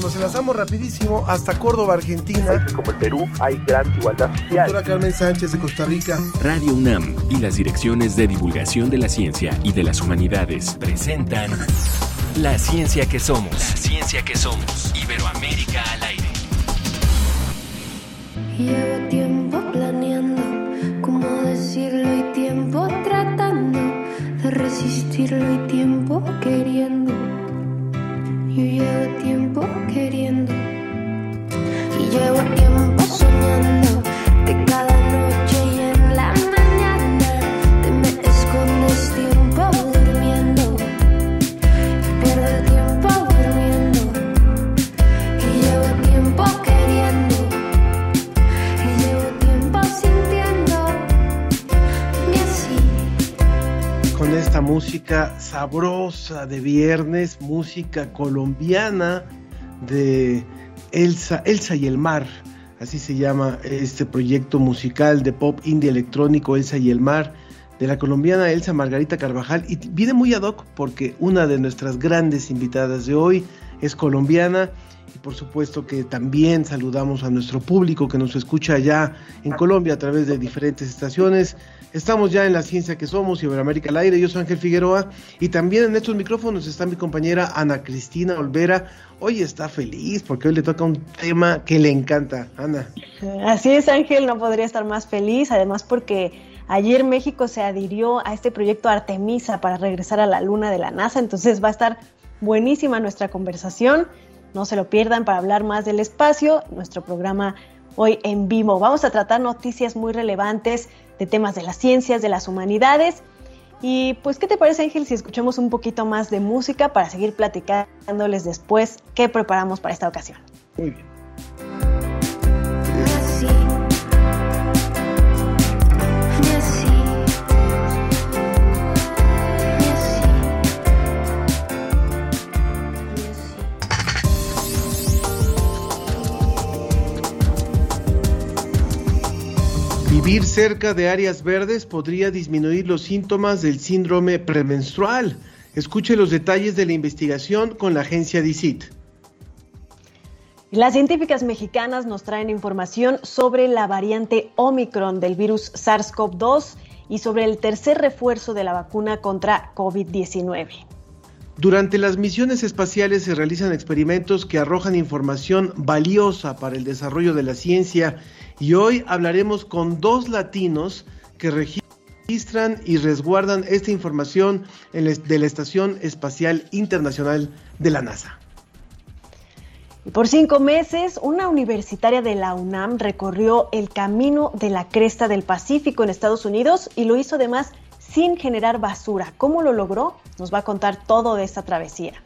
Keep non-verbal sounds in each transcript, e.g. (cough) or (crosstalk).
Nos enlazamos rapidísimo hasta Córdoba, Argentina. Como el Perú hay gran igualdad social. Doctora Carmen Sánchez de Costa Rica. Radio UNAM y las direcciones de divulgación de la ciencia y de las humanidades presentan La ciencia que somos. La ciencia que somos. Iberoamérica al aire. Llevo tiempo planeando cómo decirlo y tiempo tratando de resistirlo y tiempo queriendo. Yo llevo tiempo queriendo. Y llevo tiempo música sabrosa de viernes, música colombiana de Elsa, Elsa y el mar. Así se llama este proyecto musical de pop indie electrónico Elsa y el mar de la colombiana Elsa Margarita Carvajal y viene muy ad hoc porque una de nuestras grandes invitadas de hoy es colombiana y por supuesto que también saludamos a nuestro público que nos escucha allá en Colombia a través de diferentes estaciones. Estamos ya en la ciencia que somos, Iberoamérica al aire, yo soy Ángel Figueroa y también en estos micrófonos está mi compañera Ana Cristina Olvera. Hoy está feliz porque hoy le toca un tema que le encanta. Ana. Así es, Ángel, no podría estar más feliz, además porque ayer México se adhirió a este proyecto Artemisa para regresar a la luna de la NASA, entonces va a estar buenísima nuestra conversación, no se lo pierdan para hablar más del espacio, nuestro programa hoy en vivo. Vamos a tratar noticias muy relevantes de temas de las ciencias, de las humanidades. Y pues, ¿qué te parece, Ángel, si escuchamos un poquito más de música para seguir platicándoles después qué preparamos para esta ocasión? Muy bien. Vivir cerca de áreas verdes podría disminuir los síntomas del síndrome premenstrual. Escuche los detalles de la investigación con la agencia DICIT. Las científicas mexicanas nos traen información sobre la variante Omicron del virus SARS-CoV-2 y sobre el tercer refuerzo de la vacuna contra COVID-19. Durante las misiones espaciales se realizan experimentos que arrojan información valiosa para el desarrollo de la ciencia y hoy hablaremos con dos latinos que registran y resguardan esta información de la Estación Espacial Internacional de la NASA. Por cinco meses, una universitaria de la UNAM recorrió el camino de la cresta del Pacífico en Estados Unidos y lo hizo además sin generar basura. ¿Cómo lo logró? Nos va a contar todo de esta travesía.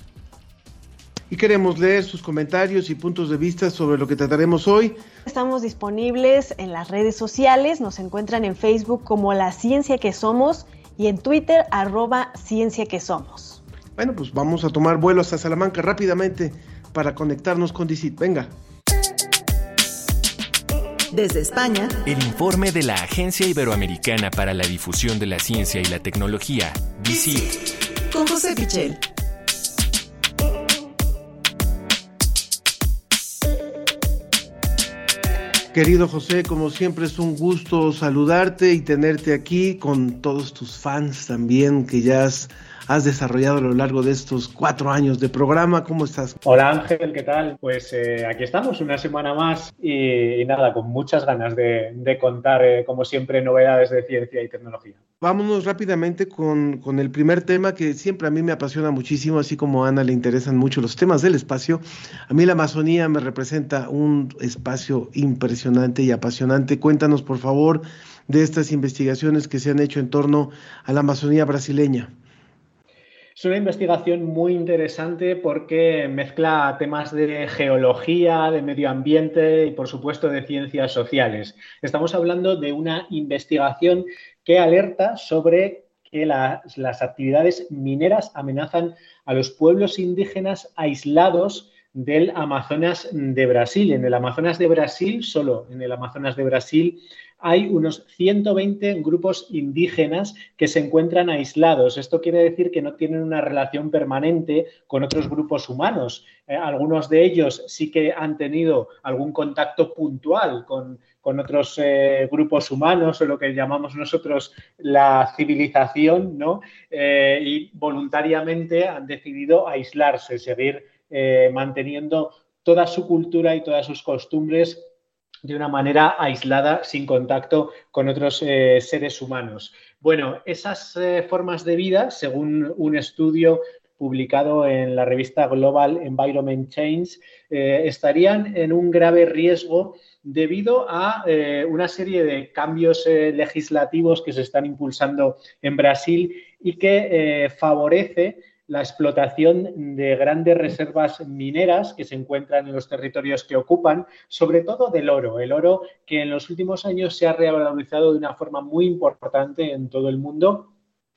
Y queremos leer sus comentarios y puntos de vista sobre lo que trataremos hoy. Estamos disponibles en las redes sociales, nos encuentran en Facebook como La Ciencia que Somos y en Twitter arroba Ciencia que Somos. Bueno, pues vamos a tomar vuelo hasta Salamanca rápidamente para conectarnos con DICIT. Venga. Desde España, El informe de la Agencia Iberoamericana para la Difusión de la Ciencia y la Tecnología, DICIT. con José Pichel. Querido José, como siempre es un gusto saludarte y tenerte aquí con todos tus fans también que ya has, has desarrollado a lo largo de estos cuatro años de programa. ¿Cómo estás? Hola Ángel, ¿qué tal? Pues eh, aquí estamos, una semana más y, y nada, con muchas ganas de, de contar, eh, como siempre, novedades de ciencia y tecnología. Vámonos rápidamente con, con el primer tema que siempre a mí me apasiona muchísimo, así como a Ana le interesan mucho los temas del espacio. A mí la Amazonía me representa un espacio impresionante y apasionante. Cuéntanos, por favor, de estas investigaciones que se han hecho en torno a la Amazonía brasileña. Es una investigación muy interesante porque mezcla temas de geología, de medio ambiente y, por supuesto, de ciencias sociales. Estamos hablando de una investigación que alerta sobre que las, las actividades mineras amenazan a los pueblos indígenas aislados del Amazonas de Brasil. En el Amazonas de Brasil, solo en el Amazonas de Brasil, hay unos 120 grupos indígenas que se encuentran aislados. Esto quiere decir que no tienen una relación permanente con otros grupos humanos. Eh, algunos de ellos sí que han tenido algún contacto puntual con, otros eh, grupos humanos o lo que llamamos nosotros la civilización, ¿no? Eh, y voluntariamente han decidido aislarse, seguir manteniendo toda su cultura y todas sus costumbres de una manera aislada, sin contacto con otros eh, seres humanos. Bueno, esas eh, formas de vida, según un estudio publicado en la revista Global Environment Change, eh, estarían en un grave riesgo debido a una serie de cambios legislativos que se están impulsando en Brasil y que favorece la explotación de grandes reservas mineras que se encuentran en los territorios que ocupan, sobre todo del oro. El oro que en los últimos años se ha revalorizado de una forma muy importante en todo el mundo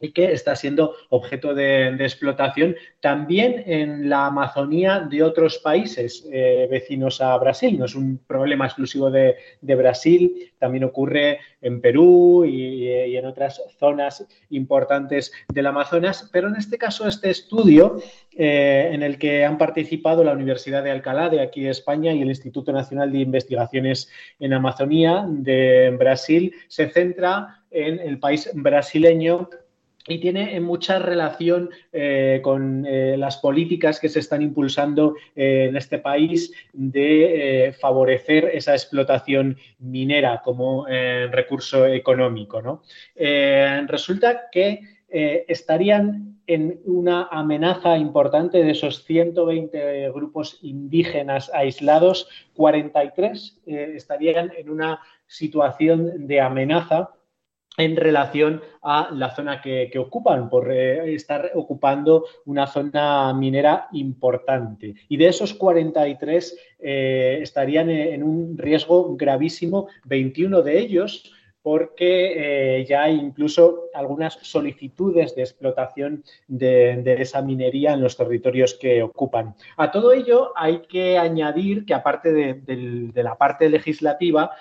y que está siendo objeto de, explotación también en la Amazonía de otros países eh, vecinos a Brasil. No es un problema exclusivo de, Brasil, también ocurre en Perú y, en otras zonas importantes del Amazonas, pero en este caso este estudio eh, en el que han participado la Universidad de Alcalá de aquí de España y el Instituto Nacional de Investigaciones en Amazonía de Brasil se centra en el país brasileño y tiene mucha relación eh, con eh, las políticas que se están impulsando eh, en este país de favorecer esa explotación minera como recurso económico. ¿no? resulta que estarían en una amenaza importante de esos 120 grupos indígenas aislados, 43 estarían en una situación de amenaza en relación a la zona que, ocupan, por eh, estar ocupando una zona minera importante. Y de esos 43 eh, estarían en un riesgo gravísimo 21 de ellos porque eh, ya hay incluso algunas solicitudes de explotación de, esa minería en los territorios que ocupan. A todo ello hay que añadir que aparte de, la parte legislativa,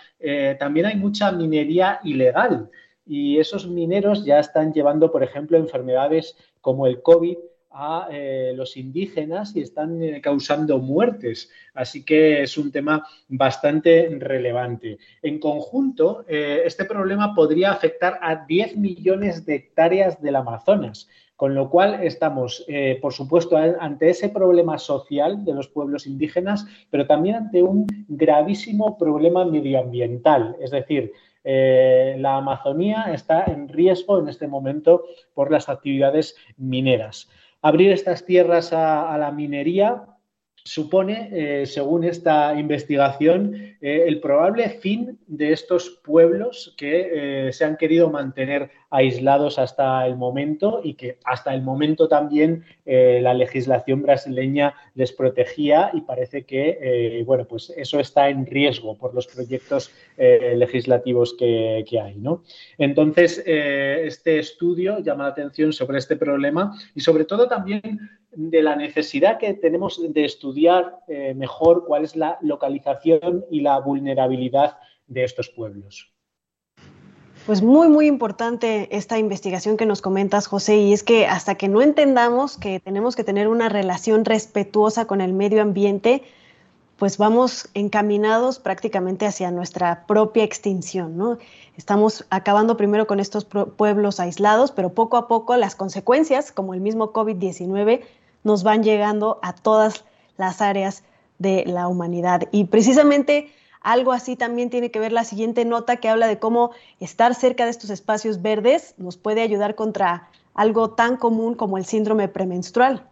también hay mucha minería ilegal y esos mineros ya están llevando, por ejemplo, enfermedades como el COVID a eh, los indígenas y están eh, causando muertes. Así que es un tema bastante relevante. En conjunto, eh, este problema podría afectar a 10 millones de hectáreas del Amazonas. Con lo cual estamos, por supuesto, ante ese problema social de los pueblos indígenas, pero también ante un gravísimo problema medioambiental. Es decir, eh, la Amazonía está en riesgo en este momento por las actividades mineras. Abrir estas tierras a la minería supone, eh, según esta investigación, eh, el probable fin de estos pueblos que eh, se han querido mantener aislados hasta el momento y que hasta el momento también la legislación brasileña les protegía y parece que, bueno, pues eso está en riesgo por los proyectos legislativos que, que, hay, ¿no? Entonces, este estudio llama la atención sobre este problema y sobre todo también de la necesidad que tenemos de estudiar eh, mejor cuál es la localización y la vulnerabilidad de estos pueblos. Pues muy, muy importante esta investigación que nos comentas, José, y es que hasta que no entendamos que tenemos que tener una relación respetuosa con el medio ambiente, pues vamos encaminados prácticamente hacia nuestra propia extinción, ¿no? Estamos acabando primero con estos pueblos aislados, pero poco a poco las consecuencias, como el mismo COVID-19, nos van llegando a todas las áreas de la humanidad. Y precisamente algo así también tiene que ver la siguiente nota que habla de cómo estar cerca de estos espacios verdes nos puede ayudar contra algo tan común como el síndrome premenstrual.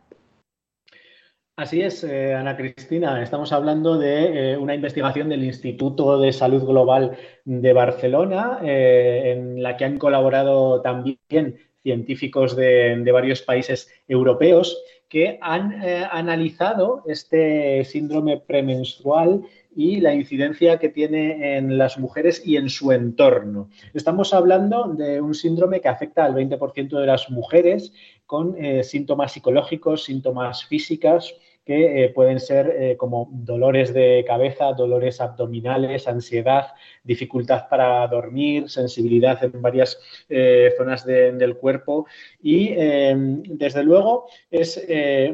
Así es, eh, Ana Cristina. Estamos hablando de eh, una investigación del Instituto de Salud Global de Barcelona, eh, en la que han colaborado también científicos de varios países europeos que han eh, analizado este síndrome premenstrual y la incidencia que tiene en las mujeres y en su entorno. Estamos hablando de un síndrome que afecta al 20% de las mujeres con eh, síntomas psicológicos, síntomas físicas, que eh, pueden ser eh, como dolores de cabeza, dolores abdominales, ansiedad, dificultad para dormir, sensibilidad en varias eh, zonas de- del cuerpo. Y eh, desde luego es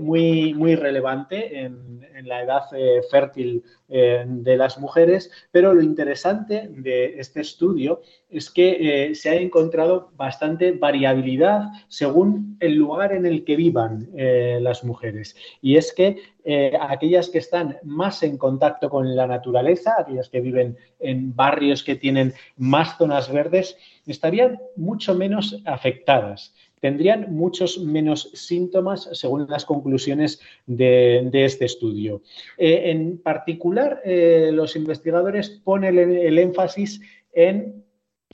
muy, muy relevante en, la edad fértil eh, de las mujeres, pero lo interesante de este estudio es que eh, se ha encontrado bastante variabilidad según el lugar en el que vivan eh, las mujeres. Y es que aquellas que están más en contacto con la naturaleza, aquellas que viven en barrios que tienen más zonas verdes, estarían mucho menos afectadas. Tendrían muchos menos síntomas según las conclusiones de, este estudio. Eh, en particular, eh, los investigadores ponen el, énfasis en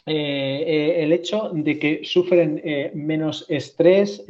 eh, el hecho de que sufren menos estrés,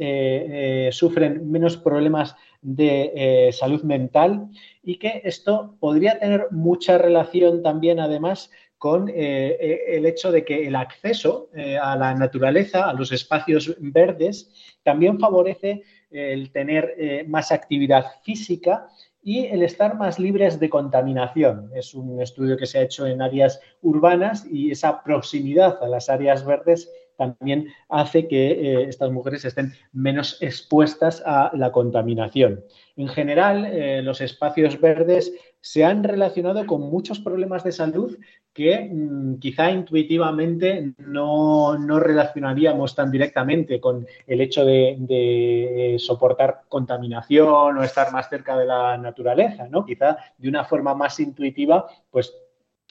sufren menos problemas de salud mental y que esto podría tener mucha relación también, además, con eh, eh, el hecho de que el acceso eh, a la naturaleza, a los espacios verdes, también favorece el tener más actividad física y el estar más libres de contaminación. Es un estudio que se ha hecho en áreas urbanas y esa proximidad a las áreas verdes también hace que eh, estas mujeres estén menos expuestas a la contaminación. En general, eh, los espacios verdes se han relacionado con muchos problemas de salud que mmm, quizá intuitivamente no, no, relacionaríamos tan directamente con el hecho de, de, soportar contaminación o estar más cerca de la naturaleza, ¿no? Quizá de una forma más intuitiva, pues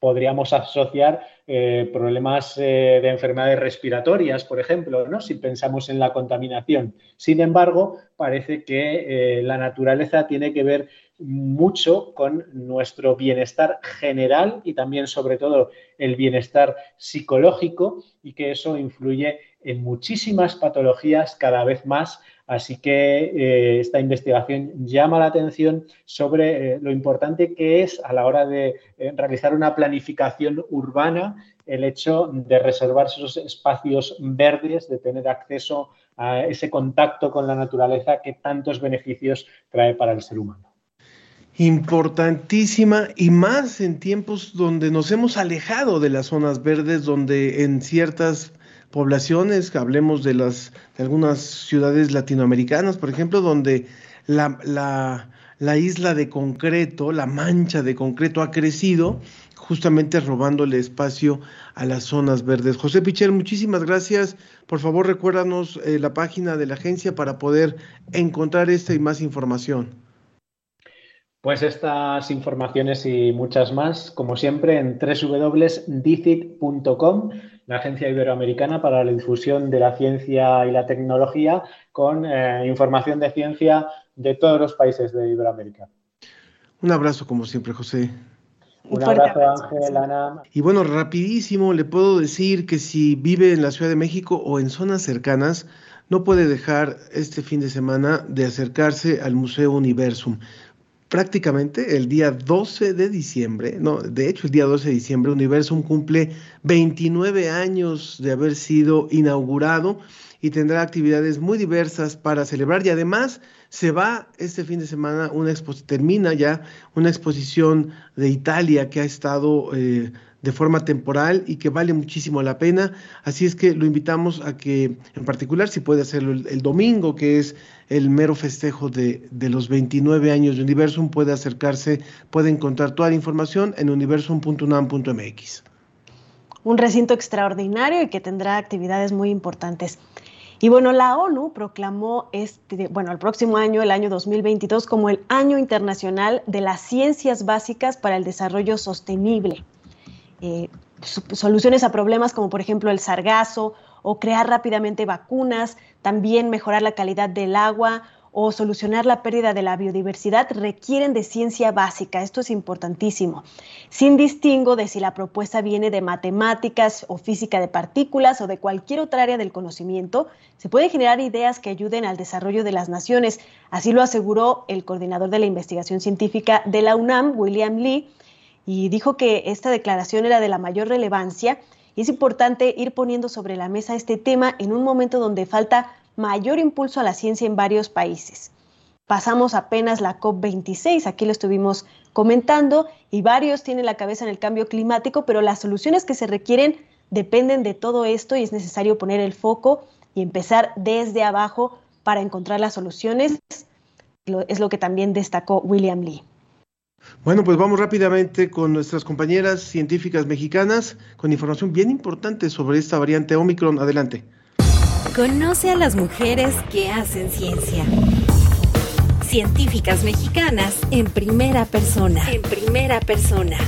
podríamos asociar eh, problemas eh, de enfermedades respiratorias, por ejemplo, ¿no? si pensamos en la contaminación. Sin embargo, parece que eh, la naturaleza tiene que ver mucho con nuestro bienestar general y también, sobre todo, el bienestar psicológico y que eso influye en muchísimas patologías cada vez más Así que eh, esta investigación llama la atención sobre eh, lo importante que es a la hora de eh, realizar una planificación urbana el hecho de reservar esos espacios verdes, de tener acceso a ese contacto con la naturaleza que tantos beneficios trae para el ser humano. Importantísima y más en tiempos donde nos hemos alejado de las zonas verdes, donde en ciertas poblaciones, hablemos de las de algunas ciudades latinoamericanas, por ejemplo, donde la, la, la, isla de concreto, la mancha de concreto ha crecido, justamente robándole espacio a las zonas verdes. José Pichel, muchísimas gracias. Por favor, recuérdanos eh, la página de la agencia para poder encontrar esta y más información. Pues estas informaciones y muchas más, como siempre, en www.dicit.com, la Agencia Iberoamericana para la Difusión de la Ciencia y la Tecnología, con eh, información de ciencia de todos los países de Iberoamérica. Un abrazo, como siempre, José. Un abrazo, Ángel, Ana. Y bueno, rapidísimo, le puedo decir que si vive en la Ciudad de México o en zonas cercanas, no puede dejar este fin de semana de acercarse al Museo Universum prácticamente el día 12 de diciembre, no, de hecho el día 12 de diciembre Universum cumple 29 años de haber sido inaugurado y tendrá actividades muy diversas para celebrar. Y además se va este fin de semana una termina ya una exposición de Italia que ha estado eh, de forma temporal y que vale muchísimo la pena. Así es que lo invitamos a que, en particular, si puede hacerlo el, domingo, que es el mero festejo de, de, los 29 años de Universum, puede acercarse, puede encontrar toda la información en universum.unam.mx. Un recinto extraordinario y que tendrá actividades muy importantes. Y bueno, la ONU proclamó este, bueno, el próximo año, el año 2022, como el Año Internacional de las Ciencias Básicas para el Desarrollo Sostenible. Eh, soluciones a problemas como por ejemplo el sargazo o crear rápidamente vacunas, también mejorar la calidad del agua o solucionar la pérdida de la biodiversidad requieren de ciencia básica. Esto es importantísimo. Sin distingo de si la propuesta viene de matemáticas o física de partículas o de cualquier otra área del conocimiento, se pueden generar ideas que ayuden al desarrollo de las naciones. Así lo aseguró el coordinador de la investigación científica de la UNAM, William Lee, y dijo que esta declaración era de la mayor relevancia y es importante ir poniendo sobre la mesa este tema en un momento donde falta mayor impulso a la ciencia en varios países. pasamos apenas la COP26, aquí lo estuvimos comentando, y varios tienen la cabeza en el cambio climático, pero las soluciones que se requieren dependen de todo esto y es necesario poner el foco y empezar desde abajo para encontrar las soluciones. Es lo que también destacó William Lee. Bueno, pues vamos rápidamente con nuestras compañeras científicas mexicanas con información bien importante sobre esta variante Omicron. Adelante. Conoce a las mujeres que hacen ciencia. Científicas mexicanas en primera persona. En primera persona.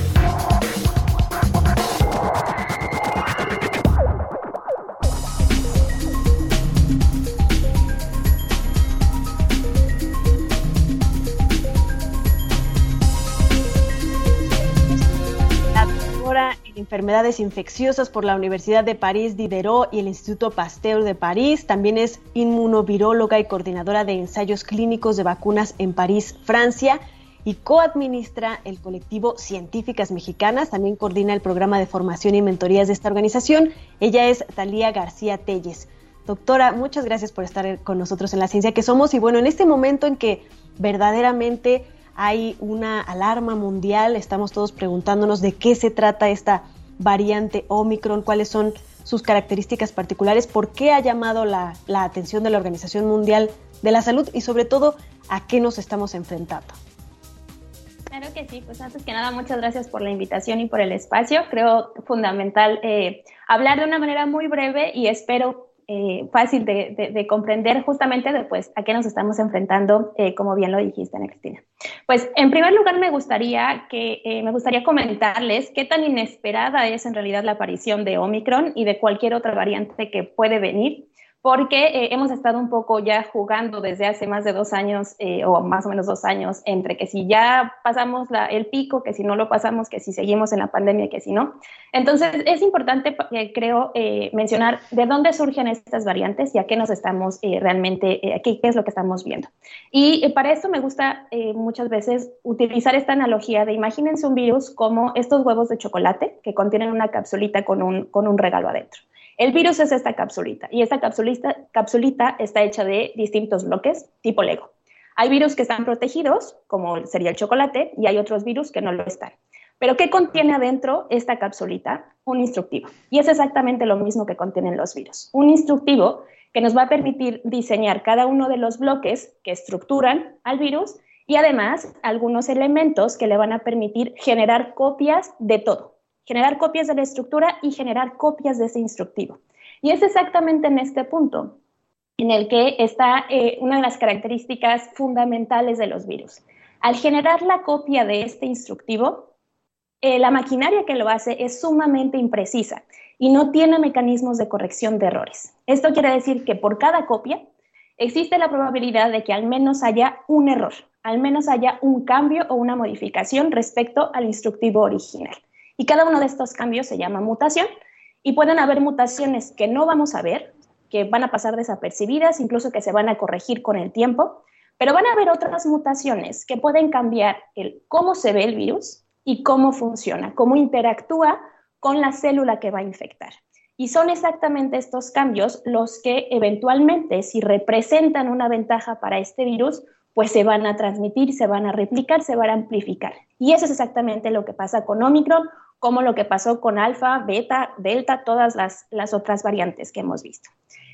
Enfermedades infecciosas por la Universidad de París Diderot y el Instituto Pasteur de París. También es inmunoviróloga y coordinadora de ensayos clínicos de vacunas en París, Francia. Y coadministra el colectivo Científicas Mexicanas. También coordina el programa de formación y mentorías de esta organización. Ella es Talía García Telles. Doctora, muchas gracias por estar con nosotros en la ciencia que somos. Y bueno, en este momento en que verdaderamente hay una alarma mundial, estamos todos preguntándonos de qué se trata esta variante Omicron, cuáles son sus características particulares, por qué ha llamado la, la, atención de la Organización Mundial de la Salud y sobre todo a qué nos estamos enfrentando. Claro que sí, pues antes que nada muchas gracias por la invitación y por el espacio. Creo fundamental eh, hablar de una manera muy breve y espero eh, fácil de, de, comprender justamente después a qué nos estamos enfrentando, eh, como bien lo dijiste, Ana Cristina. Pues en primer lugar me gustaría que eh, me gustaría comentarles qué tan inesperada es en realidad la aparición de Omicron y de cualquier otra variante que puede venir porque eh, hemos estado un poco ya jugando desde hace más de dos años eh, o más o menos dos años entre que si ya pasamos el pico, que si no lo pasamos, que si seguimos en la pandemia, que si no. Entonces es importante, eh, creo, mencionar de dónde surgen estas variantes y a qué nos estamos realmente, qué, qué, es lo que estamos viendo. Y para eso me gusta muchas veces utilizar esta analogía de imagínense un virus como estos huevos de chocolate que contienen una capsulita con un, con un regalo adentro. El virus es esta capsulita y esta capsulita, capsulita está hecha de distintos bloques tipo Lego. Hay virus que están protegidos, como sería el chocolate, y hay otros virus que no lo están. Pero ¿qué contiene adentro esta capsulita? Un instructivo. Y es exactamente lo mismo que contienen los virus. Un instructivo que nos va a permitir diseñar cada uno de los bloques que estructuran al virus y además algunos elementos que le van a permitir generar copias de todo generar copias de la estructura y generar copias de ese instructivo. Y es exactamente en este punto en el que está eh, una de las características fundamentales de los virus. Al generar la copia de este instructivo, eh, la maquinaria que lo hace es sumamente imprecisa y no tiene mecanismos de corrección de errores. Esto quiere decir que por cada copia existe la probabilidad de que al menos haya un error, al menos haya un cambio o una modificación respecto al instructivo original. Y cada uno de estos cambios se llama mutación y pueden haber mutaciones que no vamos a ver, que van a pasar desapercibidas, incluso que se van a corregir con el tiempo, pero van a haber otras mutaciones que pueden cambiar el cómo se ve el virus y cómo funciona, cómo interactúa con la célula que va a infectar. Y son exactamente estos cambios los que eventualmente, si representan una ventaja para este virus, pues se van a transmitir, se van a replicar, se van a amplificar. Y eso es exactamente lo que pasa con Omicron como lo que pasó con alfa, beta, delta, todas las, las otras variantes que hemos visto.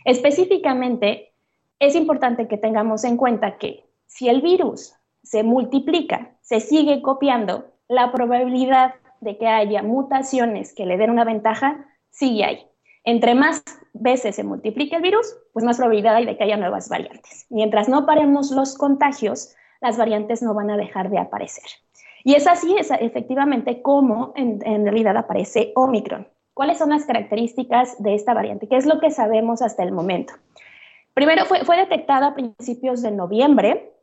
Específicamente, es importante que tengamos en cuenta que si el virus se multiplica, se sigue copiando, la probabilidad de que haya mutaciones que le den una ventaja sigue ahí. Entre más veces se multiplique el virus, pues más probabilidad hay de que haya nuevas variantes. Mientras no paremos los contagios, las variantes no van a dejar de aparecer. Y es así, efectivamente, como en, realidad aparece Omicron. ¿Cuáles son las características de esta variante? ¿Qué es lo que sabemos hasta el momento? Primero, fue, fue detectada a principios de noviembre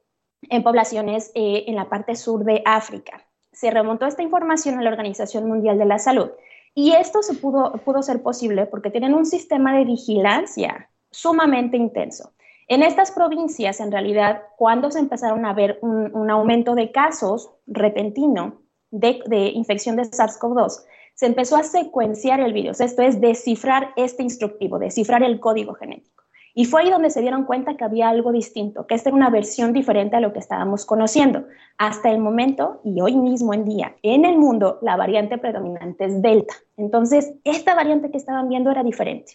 en poblaciones eh, en la parte sur de África. Se remontó esta información a la Organización Mundial de la Salud y esto se pudo, pudo ser posible porque tienen un sistema de vigilancia sumamente intenso. En estas provincias, en realidad, cuando se empezaron a ver un, aumento de casos repentino de, infección de SARS-CoV-2, se empezó a secuenciar el virus, esto es descifrar este instructivo, descifrar el código genético. Y fue ahí donde se dieron cuenta que había algo distinto, que esta era una versión diferente a lo que estábamos conociendo. Hasta el momento, y hoy mismo en día, en el mundo, la variante predominante es Delta. Entonces, esta variante que estaban viendo era diferente.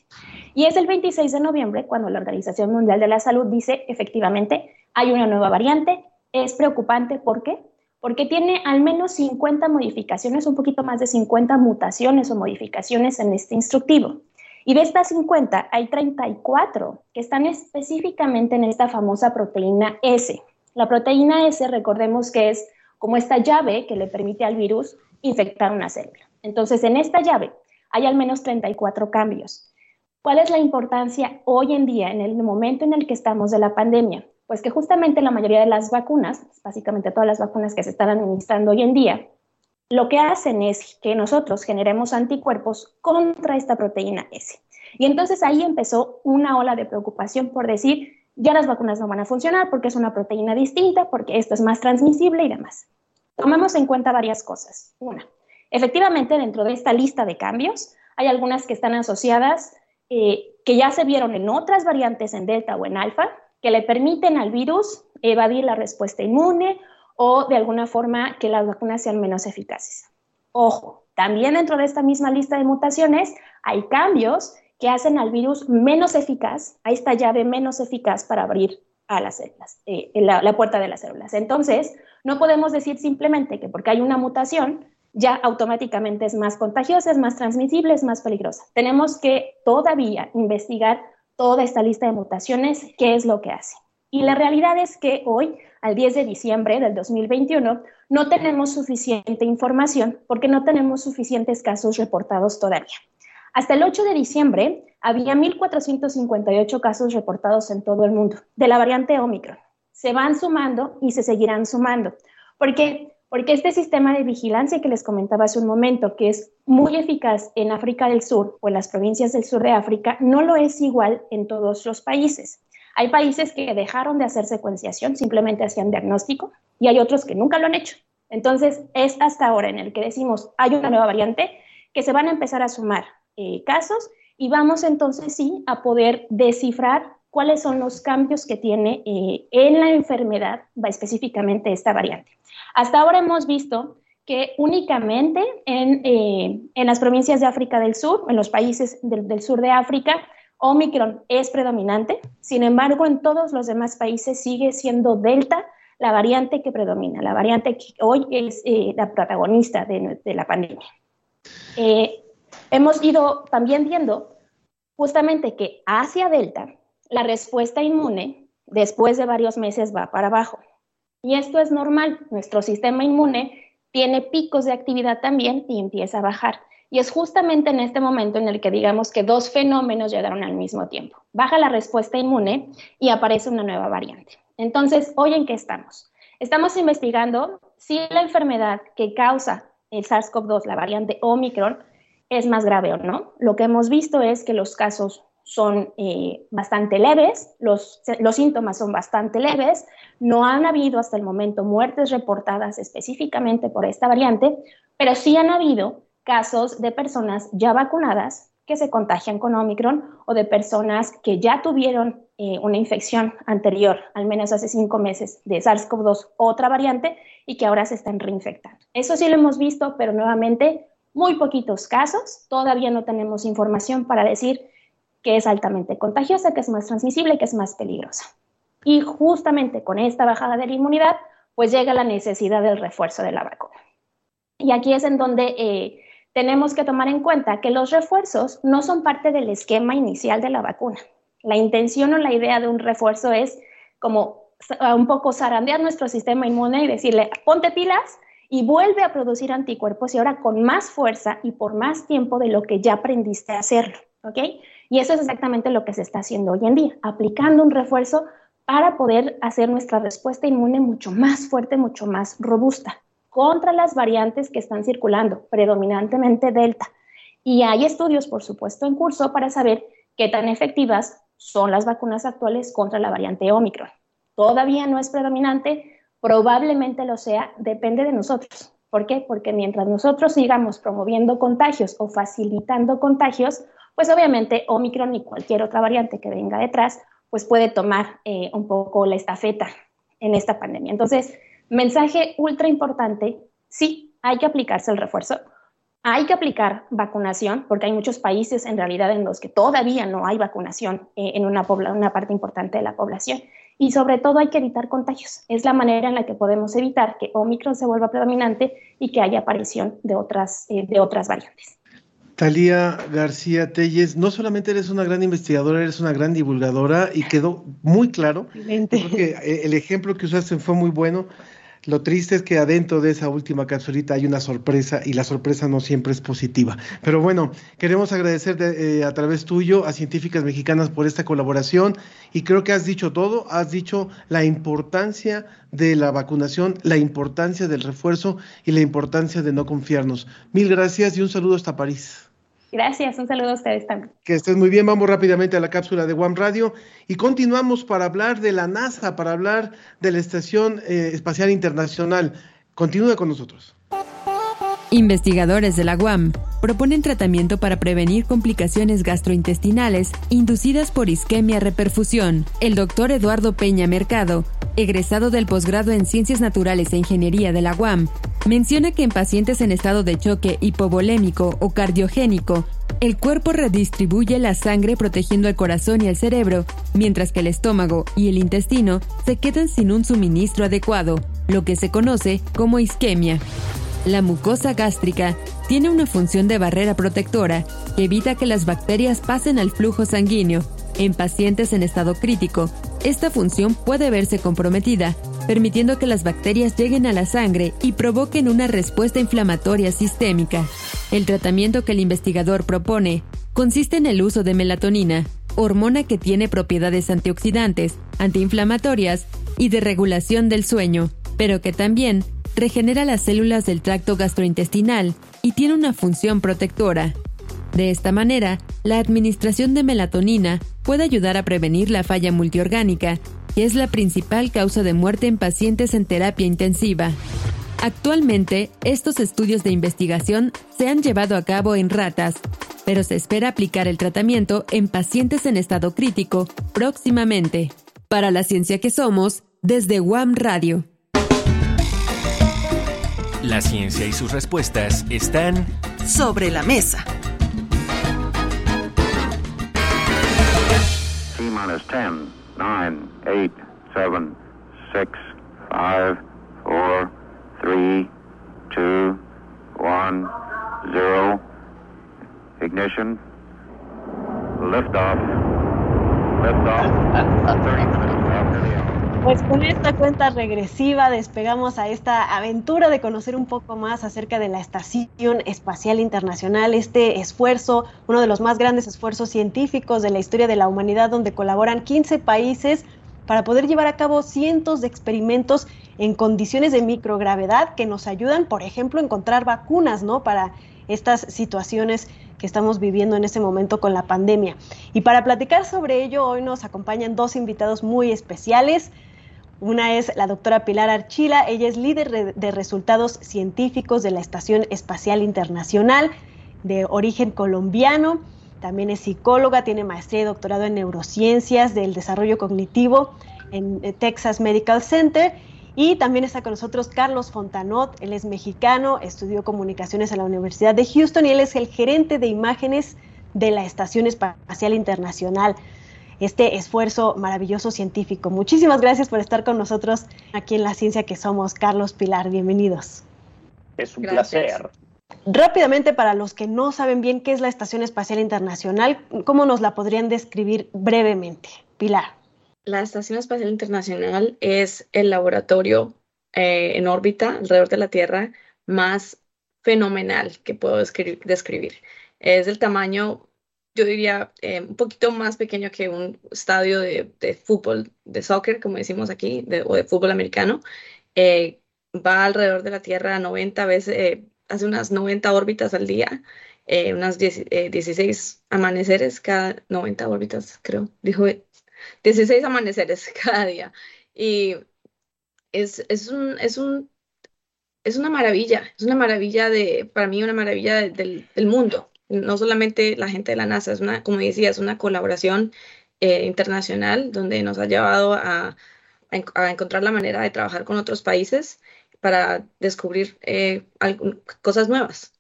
Y es el 26 de noviembre cuando la Organización Mundial de la Salud dice, efectivamente, hay una nueva variante, es preocupante, ¿por qué? Porque tiene al menos 50 modificaciones, un poquito más de 50 mutaciones o modificaciones en este instructivo. Y de estas 50 hay 34 que están específicamente en esta famosa proteína S. La proteína S, recordemos que es como esta llave que le permite al virus infectar una célula. Entonces, en esta llave hay al menos 34 cambios. ¿Cuál es la importancia hoy en día, en el momento en el que estamos de la pandemia? Pues que justamente la mayoría de las vacunas, básicamente todas las vacunas que se están administrando hoy en día, lo que hacen es que nosotros generemos anticuerpos contra esta proteína S. Y entonces ahí empezó una ola de preocupación por decir, ya las vacunas no van a funcionar porque es una proteína distinta, porque esto es más transmisible y demás. Tomamos en cuenta varias cosas. Una, efectivamente dentro de esta lista de cambios hay algunas que están asociadas, eh, que ya se vieron en otras variantes en delta o en alfa, que le permiten al virus evadir la respuesta inmune o de alguna forma que las vacunas sean menos eficaces. Ojo, también dentro de esta misma lista de mutaciones hay cambios que hacen al virus menos eficaz, a esta llave menos eficaz para abrir a las células, eh, la, la puerta de las células. Entonces, no podemos decir simplemente que porque hay una mutación, ya automáticamente es más contagiosa, es más transmisible, es más peligrosa. Tenemos que todavía investigar toda esta lista de mutaciones, qué es lo que hace. Y la realidad es que hoy, al 10 de diciembre del 2021, no tenemos suficiente información porque no tenemos suficientes casos reportados todavía. Hasta el 8 de diciembre había 1.458 casos reportados en todo el mundo de la variante Omicron. Se van sumando y se seguirán sumando. ¿Por qué? Porque este sistema de vigilancia que les comentaba hace un momento, que es muy eficaz en África del Sur o en las provincias del sur de África, no lo es igual en todos los países. Hay países que dejaron de hacer secuenciación, simplemente hacían diagnóstico, y hay otros que nunca lo han hecho. Entonces, es hasta ahora en el que decimos, hay una nueva variante, que se van a empezar a sumar eh, casos y vamos entonces sí a poder descifrar cuáles son los cambios que tiene eh, en la enfermedad, va específicamente esta variante. Hasta ahora hemos visto que únicamente en, eh, en, las provincias de África del Sur, en los países del, del sur de África, Omicron es predominante, sin embargo, en todos los demás países sigue siendo Delta la variante que predomina, la variante que hoy es eh, la protagonista de, la pandemia. Eh, hemos ido también viendo justamente que hacia Delta la respuesta inmune después de varios meses va para abajo. Y esto es normal, nuestro sistema inmune tiene picos de actividad también y empieza a bajar. Y es justamente en este momento en el que digamos que dos fenómenos llegaron al mismo tiempo. Baja la respuesta inmune y aparece una nueva variante. Entonces, ¿hoy en qué estamos? Estamos investigando si la enfermedad que causa el SARS-CoV-2, la variante Omicron, es más grave o no. Lo que hemos visto es que los casos son eh, bastante leves, los, los síntomas son bastante leves, no han habido hasta el momento muertes reportadas específicamente por esta variante, pero sí han habido casos de personas ya vacunadas que se contagian con Omicron o de personas que ya tuvieron eh, una infección anterior, al menos hace cinco meses, de SARS-CoV-2, otra variante, y que ahora se están reinfectando. Eso sí lo hemos visto, pero nuevamente muy poquitos casos. Todavía no tenemos información para decir que es altamente contagiosa, que es más transmisible, que es más peligrosa. Y justamente con esta bajada de la inmunidad, pues llega la necesidad del refuerzo de la vacuna. Y aquí es en donde eh, tenemos que tomar en cuenta que los refuerzos no son parte del esquema inicial de la vacuna. La intención o la idea de un refuerzo es como un poco zarandear nuestro sistema inmune y decirle, ponte pilas y vuelve a producir anticuerpos y ahora con más fuerza y por más tiempo de lo que ya aprendiste a hacerlo, ¿ok? Y eso es exactamente lo que se está haciendo hoy en día, aplicando un refuerzo para poder hacer nuestra respuesta inmune mucho más fuerte, mucho más robusta contra las variantes que están circulando, predominantemente Delta. Y hay estudios, por supuesto, en curso para saber qué tan efectivas son las vacunas actuales contra la variante Omicron. Todavía no es predominante, probablemente lo sea, depende de nosotros. ¿Por qué? Porque mientras nosotros sigamos promoviendo contagios o facilitando contagios, pues obviamente Omicron y cualquier otra variante que venga detrás pues puede tomar eh, un poco la estafeta en esta pandemia. Entonces, mensaje ultra importante, sí, hay que aplicarse el refuerzo, hay que aplicar vacunación, porque hay muchos países en realidad en los que todavía no hay vacunación eh, en una, una parte importante de la población. Y sobre todo hay que evitar contagios. Es la manera en la que podemos evitar que Omicron se vuelva predominante y que haya aparición de otras, eh, de otras variantes. Talía García Telles, no solamente eres una gran investigadora, eres una gran divulgadora y quedó muy claro. Creo que eh, el ejemplo que usaste fue muy bueno. Lo triste es que adentro de esa última capsulita hay una sorpresa y la sorpresa no siempre es positiva. Pero bueno, queremos agradecer eh, a través tuyo a Científicas Mexicanas por esta colaboración y creo que has dicho todo, has dicho la importancia de la vacunación, la importancia del refuerzo y la importancia de no confiarnos. Mil gracias y un saludo hasta París. Gracias, un saludo a ustedes también. Que estés muy bien, vamos rápidamente a la cápsula de One Radio y continuamos para hablar de la NASA, para hablar de la Estación eh, Espacial Internacional. Continúa con nosotros. Investigadores de la UAM proponen tratamiento para prevenir complicaciones gastrointestinales inducidas por isquemia reperfusión. El doctor Eduardo Peña Mercado, egresado del posgrado en Ciencias Naturales e Ingeniería de la UAM, menciona que en pacientes en estado de choque hipovolémico o cardiogénico, el cuerpo redistribuye la sangre protegiendo el corazón y el cerebro, mientras que el estómago y el intestino se quedan sin un suministro adecuado, lo que se conoce como isquemia. La mucosa gástrica tiene una función de barrera protectora que evita que las bacterias pasen al flujo sanguíneo. En pacientes en estado crítico, esta función puede verse comprometida, permitiendo que las bacterias lleguen a la sangre y provoquen una respuesta inflamatoria sistémica. El tratamiento que el investigador propone consiste en el uso de melatonina, hormona que tiene propiedades antioxidantes, antiinflamatorias y de regulación del sueño, pero que también regenera las células del tracto gastrointestinal y tiene una función protectora. De esta manera, la administración de melatonina puede ayudar a prevenir la falla multiorgánica, que es la principal causa de muerte en pacientes en terapia intensiva. Actualmente, estos estudios de investigación se han llevado a cabo en ratas, pero se espera aplicar el tratamiento en pacientes en estado crítico próximamente. Para la ciencia que somos, desde WAM Radio. La ciencia y sus respuestas están sobre la mesa. T minus 10, 9, 8, 7, 6, 5, 4, 3, 2, 1, 0. Ignition. Liftoff. Liftoff. 30 minutes (laughs) after the hour. Pues con esta cuenta regresiva despegamos a esta aventura de conocer un poco más acerca de la Estación Espacial Internacional, este esfuerzo, uno de los más grandes esfuerzos científicos de la historia de la humanidad, donde colaboran 15 países para poder llevar a cabo cientos de experimentos en condiciones de microgravedad que nos ayudan, por ejemplo, a encontrar vacunas, ¿no? Para estas situaciones que estamos viviendo en este momento con la pandemia. Y para platicar sobre ello, hoy nos acompañan dos invitados muy especiales. Una es la doctora Pilar Archila, ella es líder de resultados científicos de la Estación Espacial Internacional de origen colombiano. También es psicóloga, tiene maestría y doctorado en neurociencias del desarrollo cognitivo en eh, Texas Medical Center. Y también está con nosotros Carlos Fontanot, él es mexicano, estudió comunicaciones en la Universidad de Houston y él es el gerente de imágenes de la Estación Espacial Internacional este esfuerzo maravilloso científico. Muchísimas gracias por estar con nosotros aquí en La Ciencia que Somos. Carlos Pilar, bienvenidos. Es un gracias. placer. Rápidamente, para los que no saben bien qué es la Estación Espacial Internacional, ¿cómo nos la podrían describir brevemente? Pilar. La Estación Espacial Internacional es el laboratorio eh, en órbita alrededor de la Tierra más fenomenal que puedo describir. Es del tamaño yo diría, eh, un poquito más pequeño que un estadio de, de fútbol, de soccer, como decimos aquí, o de fútbol americano. Eh, va alrededor de la Tierra 90 veces, eh, hace unas 90 órbitas al día, unas 10, 16 amaneceres cada 90 órbitas, creo. Dijo 16 amaneceres (laughs) cada día. Y es, es, un, es, un, es una maravilla, es una maravilla de, para mí, una maravilla del mundo no solamente la gente de la NASA, es una, como decía, es una colaboración eh, internacional, donde nos ha llevado a, a, encontrar la manera de trabajar con otros países para descubrir eh, cosas nuevas.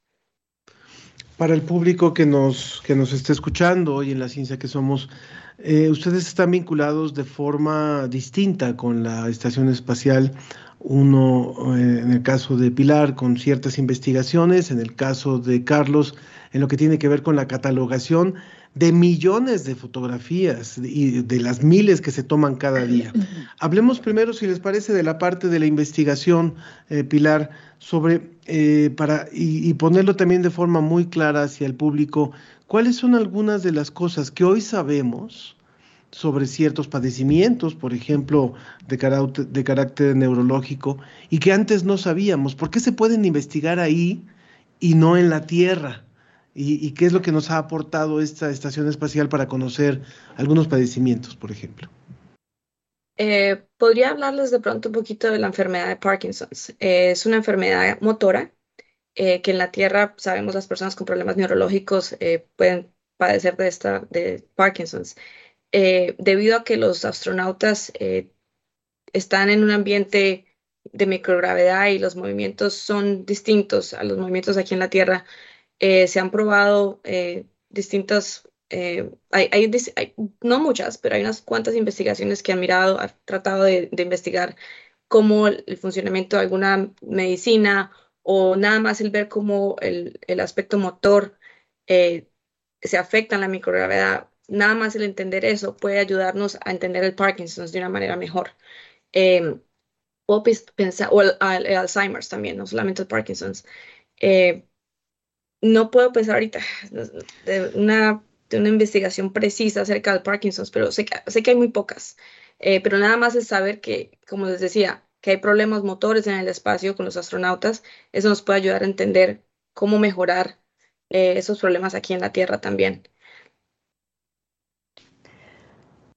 Para el público que nos, que nos esté escuchando hoy en la ciencia que somos, eh, ustedes están vinculados de forma distinta con la Estación Espacial. Uno, eh, en el caso de Pilar, con ciertas investigaciones, en el caso de Carlos, en lo que tiene que ver con la catalogación de millones de fotografías y de las miles que se toman cada día. Hablemos primero, si les parece, de la parte de la investigación, eh, Pilar, sobre, eh, para, y, y, ponerlo también de forma muy clara hacia el público, cuáles son algunas de las cosas que hoy sabemos sobre ciertos padecimientos, por ejemplo, de carácter, de carácter neurológico, y que antes no sabíamos. ¿Por qué se pueden investigar ahí y no en la Tierra? ¿Y, y, qué es lo que nos ha aportado esta estación espacial para conocer algunos padecimientos, por ejemplo? Eh, podría hablarles de pronto un poquito de la enfermedad de Parkinson's. Eh, es una enfermedad motora eh, que en la Tierra sabemos las personas con problemas neurológicos pueden padecer de esta de Parkinson's debido a que los astronautas están en un ambiente de microgravedad y los movimientos son distintos a los movimientos aquí en la Tierra. Se han probado distintas, eh, hay, hay, hay, no muchas, pero hay unas cuantas investigaciones que han mirado, han tratado de, de investigar cómo el, funcionamiento de alguna medicina o nada más el ver cómo el, el aspecto motor se afecta en la microgravedad. Nada más el entender eso puede ayudarnos a entender el Parkinson's de una manera mejor. o pensar, o el, el, Alzheimer's también, no solamente el Parkinson's. Eh, no puedo pensar ahorita (laughs) de una, de una investigación precisa acerca del Parkinson's, pero sé que, sé que hay muy pocas. Eh, pero nada más es saber que, como les decía, que hay problemas motores en el espacio con los astronautas. Eso nos puede ayudar a entender cómo mejorar eh, esos problemas aquí en la Tierra también.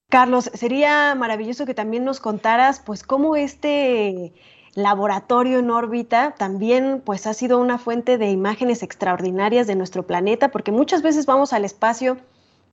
Carlos, sería maravilloso que también nos contaras, pues, cómo este laboratorio en órbita también pues ha sido una fuente de imágenes extraordinarias de nuestro planeta, porque muchas veces vamos al espacio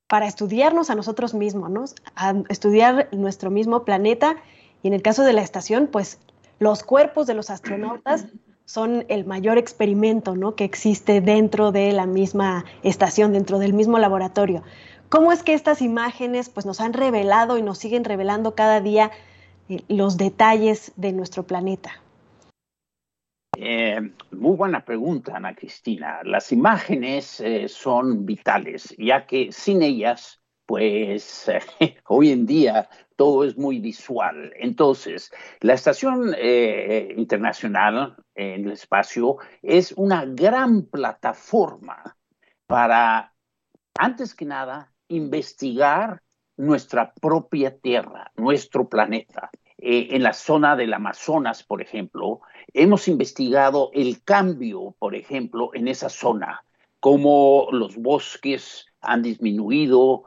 para estudiarnos a nosotros mismos, ¿no? A estudiar nuestro mismo planeta y en el caso de la estación, pues los cuerpos de los astronautas son el mayor experimento, ¿no? que existe dentro de la misma estación, dentro del mismo laboratorio. ¿Cómo es que estas imágenes pues nos han revelado y nos siguen revelando cada día los detalles de nuestro planeta? Eh, muy buena pregunta, Ana Cristina. Las imágenes eh, son vitales, ya que sin ellas, pues eh, (laughs) hoy en día todo es muy visual. Entonces, la Estación eh, Internacional en el Espacio es una gran plataforma para, antes que nada, investigar nuestra propia Tierra, nuestro planeta. Eh, en la zona del Amazonas, por ejemplo, hemos investigado el cambio, por ejemplo, en esa zona, cómo los bosques han disminuido,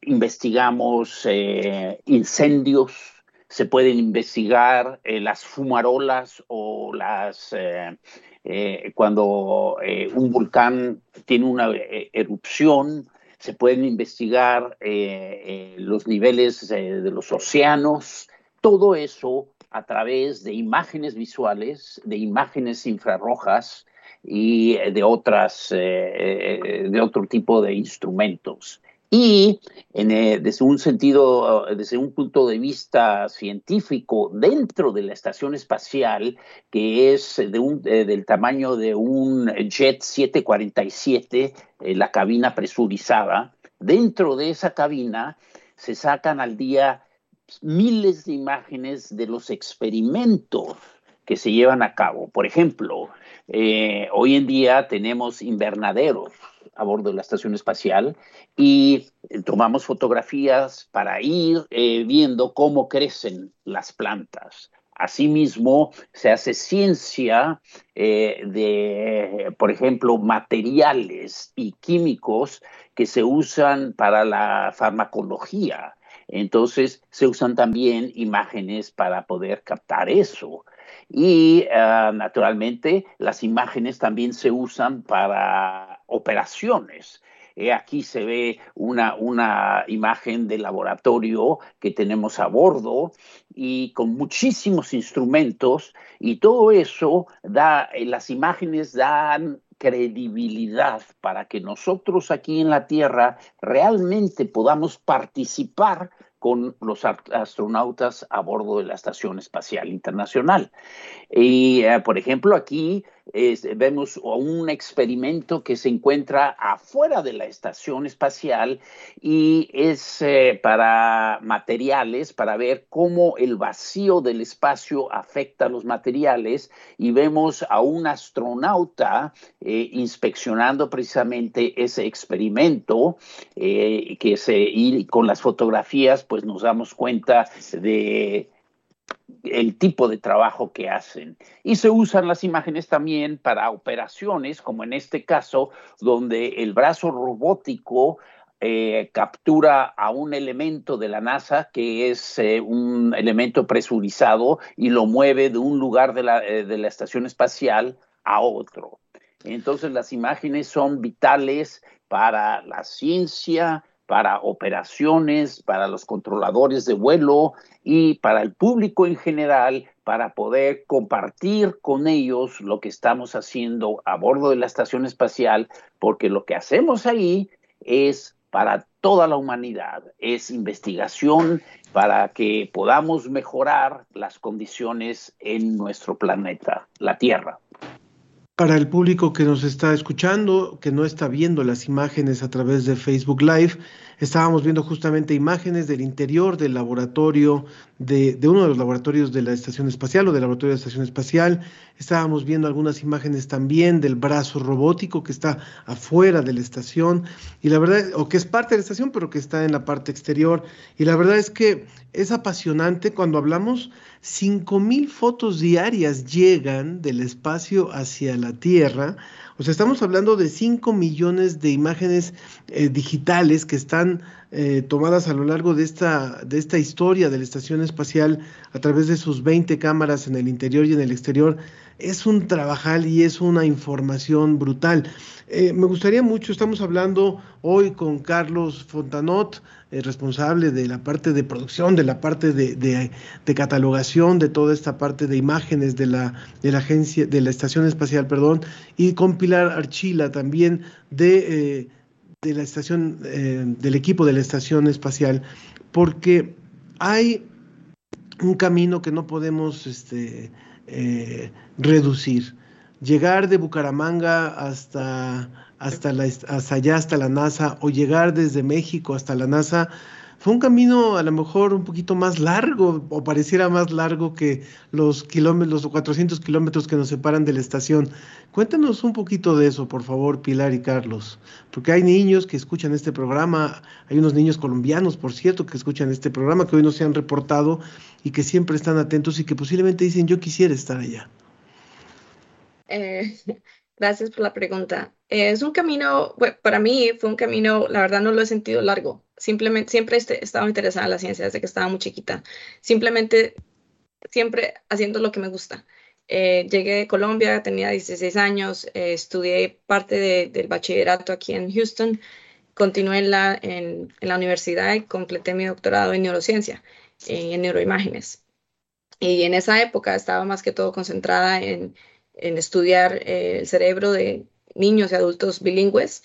investigamos eh, incendios, se pueden investigar eh, las fumarolas o las cuando un volcán tiene una erupción, se pueden investigar los niveles de los océanos, todo eso a través de imágenes visuales, de imágenes infrarrojas y de otras, de otro tipo de instrumentos. Y en, eh, desde un sentido, desde un punto de vista científico, dentro de la estación espacial, que es de un, eh, del tamaño de un Jet 747, eh, la cabina presurizada, dentro de esa cabina se sacan al día miles de imágenes de los experimentos que se llevan a cabo. Por ejemplo, hoy en día tenemos invernaderos a bordo de la estación espacial y tomamos fotografías para ir eh, viendo cómo crecen las plantas. Asimismo, se hace ciencia eh, de, por ejemplo, materiales y químicos que se usan para la farmacología. Entonces, se usan también imágenes para poder captar eso. Y uh, naturalmente las imágenes también se usan para operaciones. Eh, aquí se ve una, una imagen del laboratorio que tenemos a bordo y con muchísimos instrumentos y todo eso da, eh, las imágenes dan credibilidad para que nosotros aquí en la Tierra realmente podamos participar con los astronautas a bordo de la Estación Espacial Internacional. Y, eh, por ejemplo, aquí es, vemos un experimento que se encuentra afuera de la estación espacial y es eh, para materiales, para ver cómo el vacío del espacio afecta a los materiales y vemos a un astronauta eh, inspeccionando precisamente ese experimento eh, que se, y con las fotografías pues nos damos cuenta de el tipo de trabajo que hacen. Y se usan las imágenes también para operaciones, como en este caso, donde el brazo robótico eh, captura a un elemento de la NASA que es eh, un elemento presurizado y lo mueve de un lugar de la, eh, de la estación espacial a otro. Entonces las imágenes son vitales para la ciencia, para operaciones, para los controladores de vuelo y para el público en general, para poder compartir con ellos lo que estamos haciendo a bordo de la estación espacial, porque lo que hacemos ahí es para toda la humanidad, es investigación para que podamos mejorar las condiciones en nuestro planeta, la Tierra. Para el público que nos está escuchando, que no está viendo las imágenes a través de Facebook Live, estábamos viendo justamente imágenes del interior del laboratorio, de, de, uno de los laboratorios de la Estación Espacial o del laboratorio de la Estación Espacial. Estábamos viendo algunas imágenes también del brazo robótico que está afuera de la estación, y la verdad, o que es parte de la estación, pero que está en la parte exterior. Y la verdad es que es apasionante cuando hablamos, 5.000 fotos diarias llegan del espacio hacia la Tierra. O sea, estamos hablando de 5 millones de imágenes eh, digitales que están eh, tomadas a lo largo de esta, de esta historia de la estación espacial a través de sus 20 cámaras en el interior y en el exterior. Es un trabajal y es una información brutal. Eh, me gustaría mucho, estamos hablando hoy con Carlos Fontanot, eh, responsable de la parte de producción, de la parte de, de, de, catalogación, de toda esta parte de imágenes de la, de la agencia, de la estación espacial, perdón, y con Pilar Archila también de, eh, de la estación, eh, del equipo de la estación espacial, porque hay un camino que no podemos este, eh, reducir. Llegar de Bucaramanga hasta, hasta, allá, hasta la NASA, o llegar desde México hasta la NASA, fue un camino a lo mejor un poquito más largo, o pareciera más largo que los kilómetros, los 400 kilómetros que nos separan de la estación. Cuéntanos un poquito de eso, por favor, Pilar y Carlos, porque hay niños que escuchan este programa, hay unos niños colombianos, por cierto, que escuchan este programa, que hoy no se han reportado y que siempre están atentos y que posiblemente dicen, yo quisiera estar allá. Eh, gracias por la pregunta. Es un camino, bueno, para mí fue un camino, la verdad no lo he sentido largo. Simplemente, siempre he estado interesada en la ciencia desde que estaba muy chiquita. Simplemente, siempre haciendo lo que me gusta. Eh, llegué de Colombia, tenía 16 años, eh, estudié parte de, del bachillerato aquí en Houston, continué en la, en, en la universidad y completé mi doctorado en neurociencia, eh, en neuroimágenes. Y en esa época estaba más que todo concentrada en, en estudiar eh, el cerebro de niños y adultos bilingües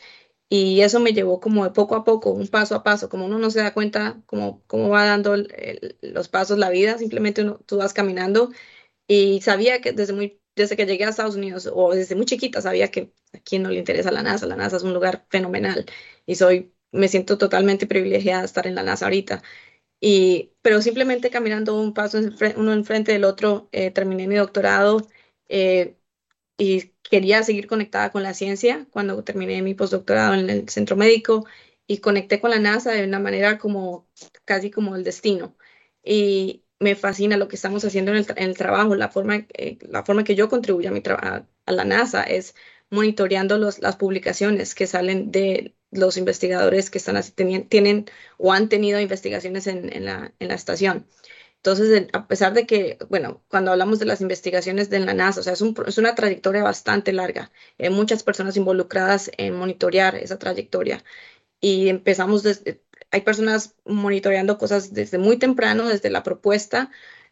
y eso me llevó como de poco a poco, un paso a paso, como uno no se da cuenta cómo, cómo va dando el, los pasos la vida, simplemente uno, tú vas caminando y sabía que desde, muy, desde que llegué a Estados Unidos o desde muy chiquita sabía que a quien no le interesa la NASA, la NASA es un lugar fenomenal y soy, me siento totalmente privilegiada de estar en la NASA ahorita. Y, pero simplemente caminando un paso uno enfrente del otro, eh, terminé mi doctorado eh, y quería seguir conectada con la ciencia cuando terminé mi postdoctorado en el centro médico y conecté con la NASA de una manera como casi como el destino. Y me fascina lo que estamos haciendo en el, trabajo, la forma, eh, la forma que yo contribuyo a, mi a, a la NASA es monitoreando los, las publicaciones que salen de los investigadores que están tienen o han tenido investigaciones en, en, la, en la estación. Entonces, a pesar de que, bueno, cuando hablamos de las investigaciones de la NASA, o sea, es, un, es una trayectoria bastante larga. Hay muchas personas involucradas en monitorear esa trayectoria. Y empezamos desde, hay personas monitoreando cosas desde muy temprano, desde la propuesta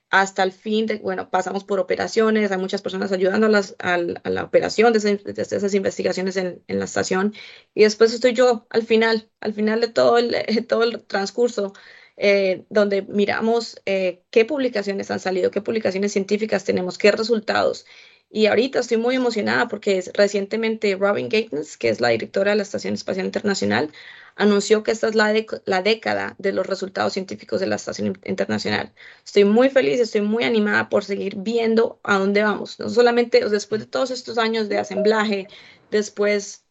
hasta el fin de, bueno, pasamos por operaciones, hay muchas personas ayudando a, la operación de, de, esas investigaciones en, en, la estación y después estoy yo al final, al final de todo el, (laughs) todo el transcurso, eh, donde miramos eh, qué publicaciones han salido, qué publicaciones científicas tenemos, qué resultados. Y ahorita estoy muy emocionada porque recientemente Robin Gatens, que es la directora de la Estación Espacial Internacional, anunció que esta es la, la, década de los resultados científicos de la Estación Internacional. Estoy muy feliz, estoy muy animada por seguir viendo a dónde vamos. No solamente después de todos estos años de asemblaje, después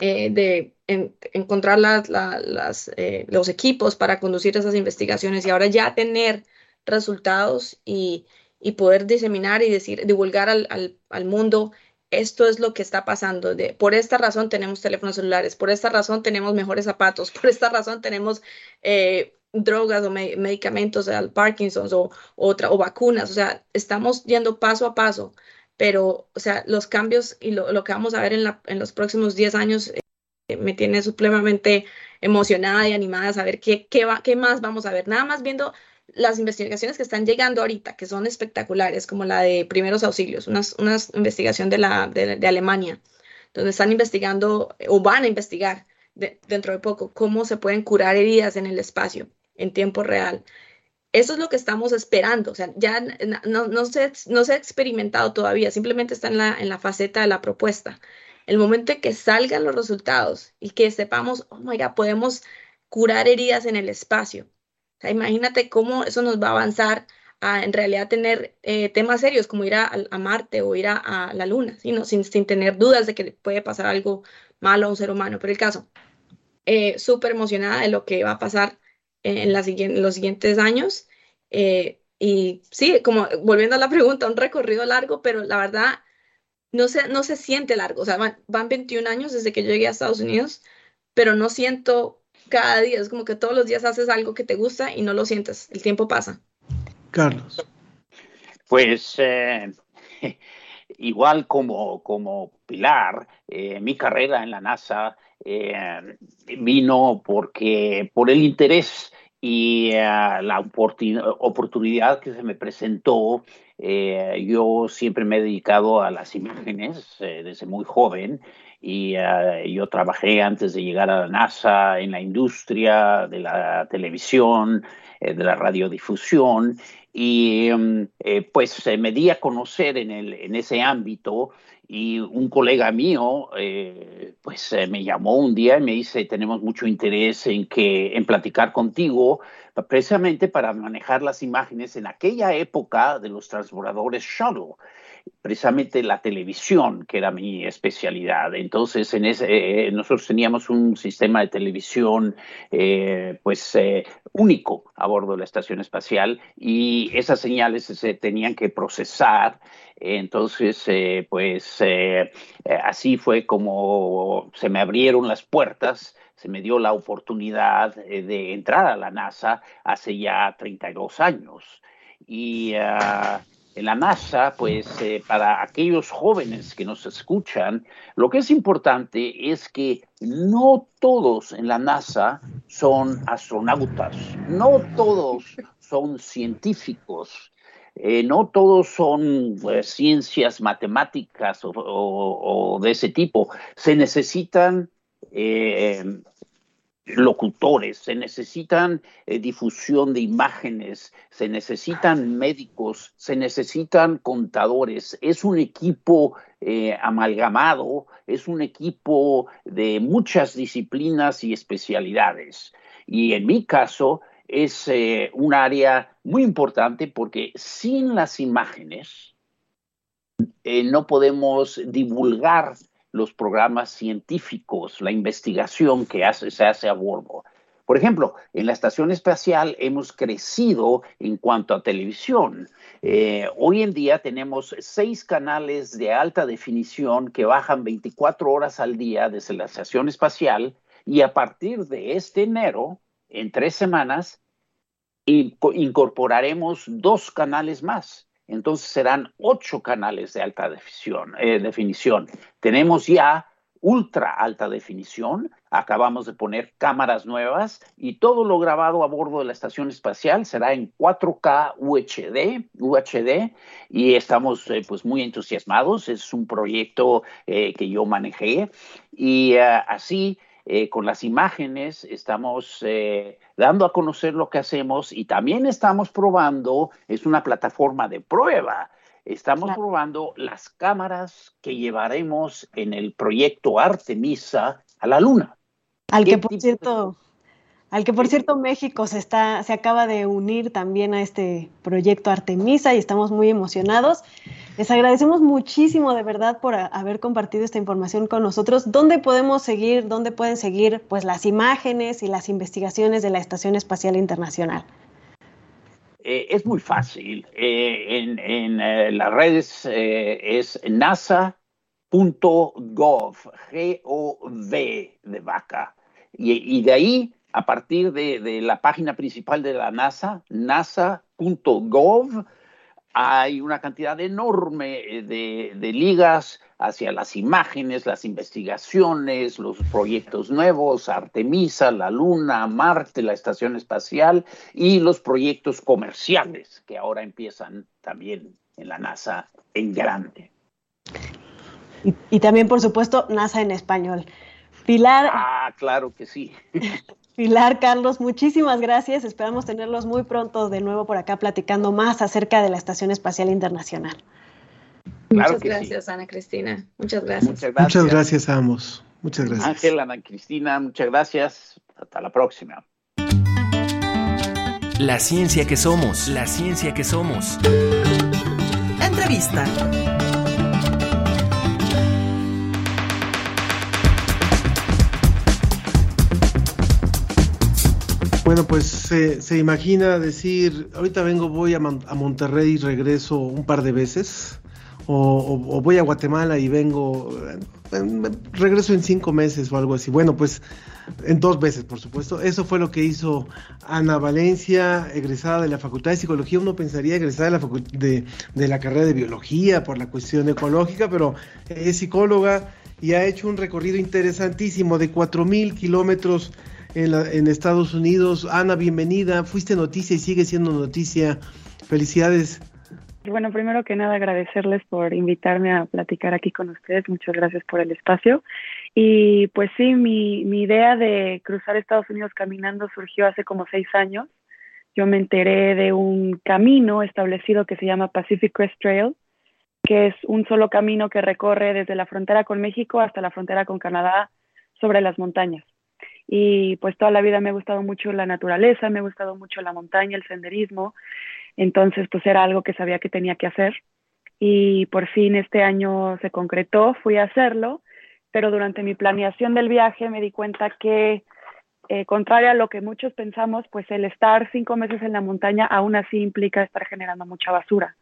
eh, de en, encontrar las, eh, los equipos para conducir esas investigaciones y ahora ya tener resultados y, y poder diseminar y decir, divulgar al, al, mundo esto es lo que está pasando. De, por esta razón tenemos teléfonos celulares, por esta razón tenemos mejores zapatos, (laughs) por esta razón tenemos eh, drogas o me medicamentos al Parkinson o, otra, o vacunas. O sea, estamos yendo paso a paso, pero, o sea, los cambios y lo, lo que vamos a ver en, la, en los próximos 10 años eh, me tiene supremamente emocionada y animada a saber qué, qué, va, qué más vamos a ver. Nada más viendo las investigaciones que están llegando ahorita, que son espectaculares, como la de primeros auxilios, una, una investigación de, la, de, Alemania, donde están investigando o van a investigar de, dentro de poco cómo se pueden curar heridas en el espacio en tiempo real. Eso es lo que estamos esperando. O sea, ya no, no, se, no se ha experimentado todavía, simplemente está en la, en la faceta de la propuesta. El momento en que salgan los resultados y que sepamos, oh my God, podemos curar heridas en el espacio o sea, imagínate cómo eso nos va a avanzar a en realidad tener eh, temas serios como ir a, a Marte o ir a, a la Luna, ¿sí? sin, sin, tener dudas de que puede pasar algo malo a un ser humano. Pero el caso, eh, súper emocionada de lo que va a pasar en, la, en los siguientes años. Eh, y sí, como volviendo a la pregunta, un recorrido largo, pero la verdad no se, no se siente largo. O sea, van, van 21 años desde que yo llegué a Estados Unidos, pero no siento cada día. Es como que todos los días haces algo que te gusta y no lo sientes. El tiempo pasa. Carlos. Pues eh, (laughs) igual como, como Pilar, eh, mi carrera en la NASA eh, vino porque por el interés y uh, la oportunidad que se me presentó. Eh, yo siempre me he dedicado a las imágenes eh, desde muy joven y uh, yo trabajé antes de llegar a la NASA en la industria de la televisión, eh, de la radiodifusión y eh, pues me di a conocer en, el, en ese ámbito y un colega mío eh, pues me llamó un día y me dice tenemos mucho interés en que en platicar contigo precisamente para manejar las imágenes en aquella época de los transbordadores shuttle precisamente la televisión, que era mi especialidad. Entonces, en ese, eh, nosotros teníamos un sistema de televisión eh, pues eh, único a bordo de la estación espacial y esas señales se tenían que procesar. Entonces, pues así fue como se me abrieron las puertas se me dio la oportunidad de entrar a la NASA hace ya 32 años. Y en la NASA, pues eh, para aquellos jóvenes que nos escuchan, lo que es importante es que no todos en la NASA son astronautas, no todos son científicos, eh, no todos son ciencias matemáticas o, de ese tipo. Se necesitan eh, locutores, se necesitan eh, difusión de imágenes, se necesitan médicos, se necesitan contadores. Es un equipo eh, amalgamado, es un equipo de muchas disciplinas y especialidades. Y en mi caso es eh, un área muy importante porque sin las imágenes no podemos divulgar los programas científicos, la investigación que se hace a bordo. Por ejemplo, en la estación espacial hemos crecido en cuanto a televisión. Eh, hoy en día tenemos seis canales de alta definición que bajan 24 horas al día desde la estación espacial y a partir de este enero, en tres semanas, incorporaremos dos canales más. Entonces serán ocho canales de alta definición. Eh, definición. Tenemos ya ultra alta definición, acabamos de poner cámaras nuevas y todo lo grabado a bordo de la estación espacial será en 4K UHD, UHD y estamos eh, pues muy entusiasmados, es un proyecto eh, que yo manejé y así con las imágenes estamos dando a conocer lo que hacemos y también estamos probando, es una plataforma de prueba, Estamos probando las cámaras que llevaremos en el proyecto Artemisa a la Luna. Al que por cierto, al que por cierto México se está, se acaba de unir también a este proyecto Artemisa y estamos muy emocionados. Les agradecemos muchísimo de verdad por haber compartido esta información con nosotros. ¿Dónde podemos seguir, dónde pueden seguir pues las imágenes y las investigaciones de la Estación Espacial Internacional? Eh, es muy fácil. Eh, en, eh, las redes es nasa.gov, G-O-V de vaca. Y, de ahí, a partir de, de, la página principal de la NASA, nasa.gov, hay una cantidad enorme de, de, ligas hacia las imágenes, las investigaciones, los proyectos nuevos, Artemisa, la Luna, Marte, la Estación Espacial y los proyectos comerciales que ahora empiezan también en la NASA en grande. Y, y también, por supuesto, NASA en español. Pilar. Ah, claro que sí. (laughs) Pilar, Carlos, muchísimas gracias. Esperamos tenerlos muy pronto de nuevo por acá platicando más acerca de la Estación Espacial Internacional. Muchas gracias, Ana Cristina. Muchas gracias. Muchas gracias. Muchas gracias a ambos. Muchas gracias. Ángel, Ana Cristina, muchas gracias. Hasta la próxima. La ciencia que somos, la ciencia que somos. Entrevista. Bueno, pues se, imagina decir, ahorita vengo, voy a, Monterrey y regreso un par de veces, o, voy a Guatemala y vengo, regreso en cinco meses o algo así. Bueno, pues en dos veces, por supuesto. Eso fue lo que hizo Ana Valencia, egresada de la Facultad de Psicología. Uno pensaría egresada de la, de, de la carrera de Biología por la cuestión ecológica, pero es psicóloga y ha hecho un recorrido interesantísimo de cuatro mil kilómetros en, Estados Unidos. Ana, bienvenida. Fuiste noticia y sigue siendo noticia. Felicidades. Bueno, primero que nada agradecerles por invitarme a platicar aquí con ustedes. Muchas gracias por el espacio. Y pues sí, mi, mi idea de cruzar Estados Unidos caminando surgió hace como seis años. Yo me enteré de un camino establecido que se llama Pacific Crest Trail, que es un solo camino que recorre desde la frontera con México hasta la frontera con Canadá sobre las montañas y pues toda la vida me ha gustado mucho la naturaleza, me ha gustado mucho la montaña, el senderismo, entonces pues era algo que sabía que tenía que hacer y por fin este año se concretó, fui a hacerlo, pero durante mi planeación del viaje me di cuenta que eh, contrario a lo que muchos pensamos, pues el estar cinco meses en la montaña aún así implica estar generando mucha basura.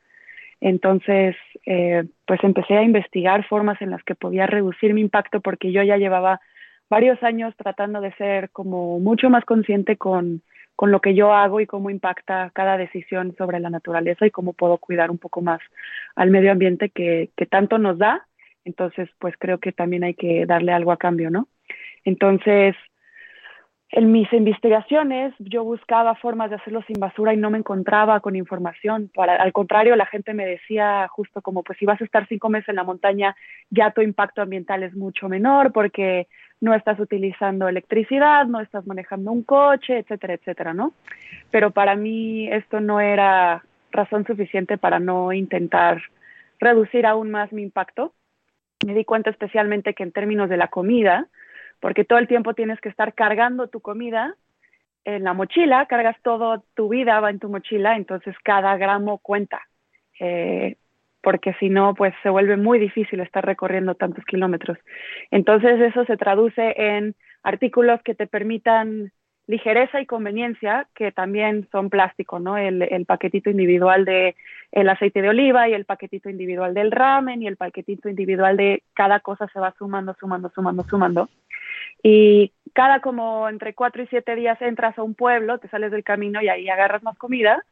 Entonces, eh, pues empecé a investigar formas en las que podía reducir mi impacto porque yo ya llevaba varios años tratando de ser como mucho más consciente con, con lo que yo hago y cómo impacta cada decisión sobre la naturaleza y cómo puedo cuidar un poco más al medio ambiente que, que tanto nos da. Entonces, pues creo que también hay que darle algo a cambio, ¿no? Entonces, en mis investigaciones yo buscaba formas de hacerlo sin basura y no me encontraba con información. Para, al contrario, la gente me decía justo como, pues si vas a estar cinco meses en la montaña, ya tu impacto ambiental es mucho menor porque no estás utilizando electricidad, no estás manejando un coche, etcétera, etcétera, ¿no? Pero para mí esto no era razón suficiente para no intentar reducir aún más mi impacto. Me di cuenta especialmente que en términos de la comida, porque todo el tiempo tienes que estar cargando tu comida en la mochila, cargas todo tu vida va en tu mochila, entonces cada gramo cuenta. Eh, porque si no, pues se vuelve muy difícil estar recorriendo tantos kilómetros. Entonces eso se traduce en artículos que te permitan ligereza y conveniencia, que también son plástico, ¿no? El, el paquetito individual de el aceite de oliva y el paquetito individual del ramen y el paquetito individual de cada cosa se va sumando, sumando, sumando, sumando. Y cada como entre cuatro y siete días entras a un pueblo, te sales del camino y ahí agarras más comida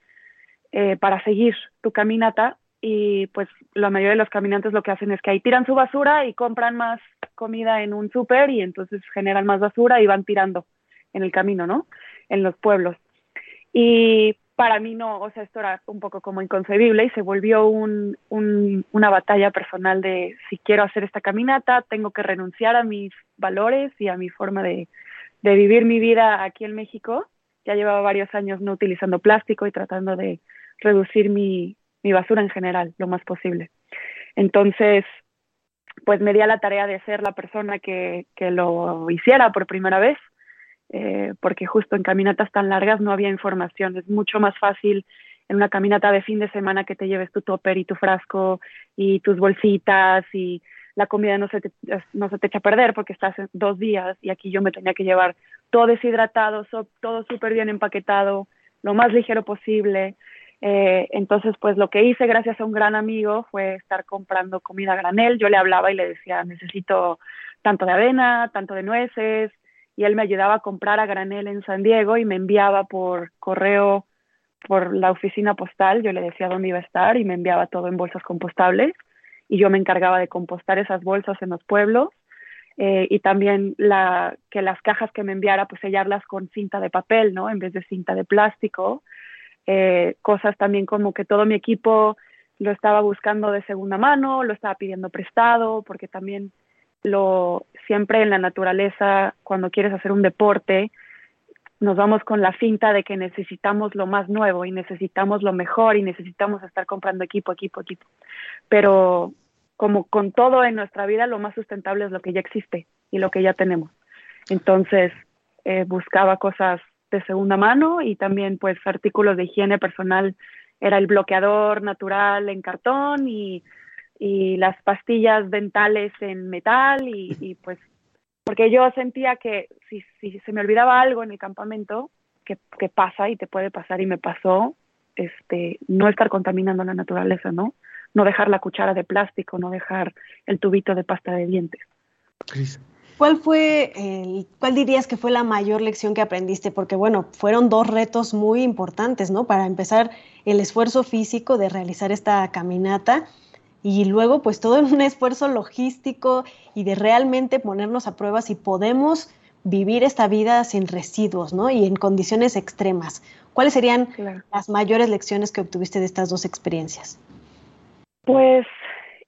eh, para seguir tu caminata y pues la mayoría de los caminantes lo que hacen es que ahí tiran su basura y compran más comida en un súper y entonces generan más basura y van tirando en el camino, ¿no? En los pueblos. Y para mí no, o sea, esto era un poco como inconcebible y se volvió un, un, una batalla personal de si quiero hacer esta caminata, tengo que renunciar a mis valores y a mi forma de, vivir mi vida aquí en México. Ya llevaba varios años no utilizando plástico y tratando de reducir mi, basura en general lo más posible. Entonces, pues me di a la tarea de ser la persona que lo hiciera por primera vez eh, porque justo en caminatas tan largas no había información. Es mucho más fácil en una caminata de fin de semana que te lleves tu topper y tu frasco y tus bolsitas y la comida no se te, no se te echa a perder porque estás dos días y aquí yo me tenía que llevar todo deshidratado, todo súper bien empaquetado, lo más ligero posible. Eh, entonces, pues lo que hice gracias a un gran amigo fue estar comprando comida a granel. Yo le hablaba y le decía, necesito tanto de avena, tanto de nueces, y él me ayudaba a comprar a granel en San Diego y me enviaba por correo por la oficina postal, yo le decía dónde iba a estar y me enviaba todo en bolsas compostables y yo me encargaba de compostar esas bolsas en los pueblos eh, y también la, que las cajas que me enviara pues sellarlas con cinta de papel, ¿no? En vez de cinta de plástico. Eh, cosas también como que todo mi equipo lo estaba buscando de segunda mano, lo estaba pidiendo prestado, porque también lo siempre en la naturaleza, cuando quieres hacer un deporte, nos vamos con la finta de que necesitamos lo más nuevo y necesitamos lo mejor y necesitamos estar comprando equipo, equipo, equipo. Pero como con todo en nuestra vida, lo más sustentable es lo que ya existe y lo que ya tenemos. Entonces, eh, buscaba cosas de segunda mano y también pues artículos de higiene personal. Era el bloqueador natural en cartón y y las pastillas dentales en metal y, y pues porque yo sentía que si, si, se me olvidaba algo en el campamento, que, que, pasa y te puede pasar y me pasó, este, no estar contaminando la naturaleza, ¿no? No dejar la cuchara de plástico, no dejar el tubito de pasta de dientes. ¿Cuál fue, el, cuál dirías que fue la mayor lección que aprendiste? Porque bueno, fueron dos retos muy importantes, ¿no? Para empezar, el esfuerzo físico de realizar esta caminata y luego pues todo en un (laughs) esfuerzo logístico y de realmente ponernos a prueba si podemos vivir esta vida sin residuos, ¿no? Y en condiciones extremas. ¿Cuáles serían claro. las mayores lecciones que obtuviste de estas dos experiencias? Pues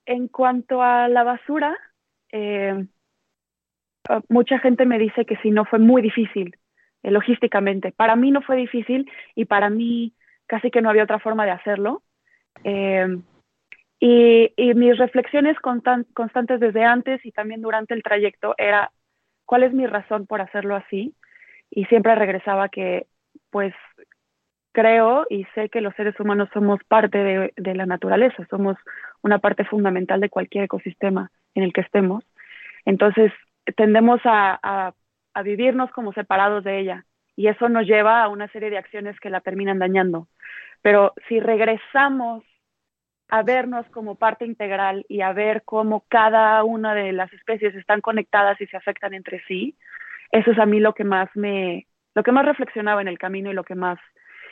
en cuanto a la basura, eh, mucha gente me dice que si no fue muy difícil eh, logísticamente. Para mí no fue difícil y para mí casi que no había otra forma de hacerlo. Eh, y, mis reflexiones constan, constantes desde antes y también durante el trayecto era cuál es mi razón por hacerlo así. Y siempre regresaba que, pues, creo y sé que los seres humanos somos parte de, la naturaleza, somos una parte fundamental de cualquier ecosistema en el que estemos. Entonces, tendemos a, a vivirnos como separados de ella y eso nos lleva a una serie de acciones que la terminan dañando. Pero si regresamos a vernos como parte integral y a ver cómo cada una de las especies están conectadas y se afectan entre sí, eso es a mí lo que más me, lo que más reflexionaba en el camino y lo que más,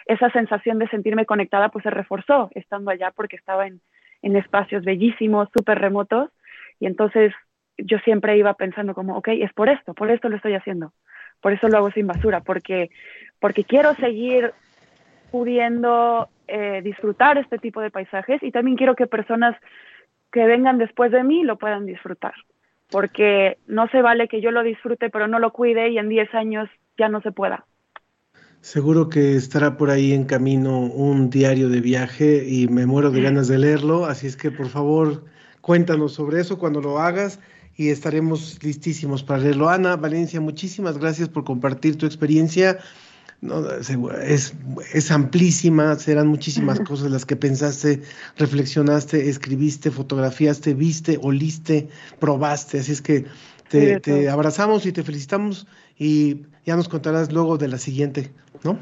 esa sensación de sentirme conectada pues se reforzó estando allá porque estaba en, en espacios bellísimos, súper remotos y entonces yo siempre iba pensando como, ok, es por esto, por esto lo estoy haciendo, por eso lo hago sin basura, porque, porque quiero seguir pudiendo eh, disfrutar este tipo de paisajes y también quiero que personas que vengan después de mí lo puedan disfrutar, porque no se vale que yo lo disfrute pero no lo cuide y en 10 años ya no se pueda. Seguro que estará por ahí en camino un diario de viaje y me muero de ganas de leerlo, así es que por favor cuéntanos sobre eso cuando lo hagas y estaremos listísimos para leerlo. Ana Valencia, muchísimas gracias por compartir tu experiencia no, es, es amplísima, serán muchísimas cosas las que pensaste, reflexionaste, escribiste, fotografiaste, viste, oliste, probaste, así es que te, te abrazamos y te felicitamos y ya nos contarás luego de la siguiente, ¿no?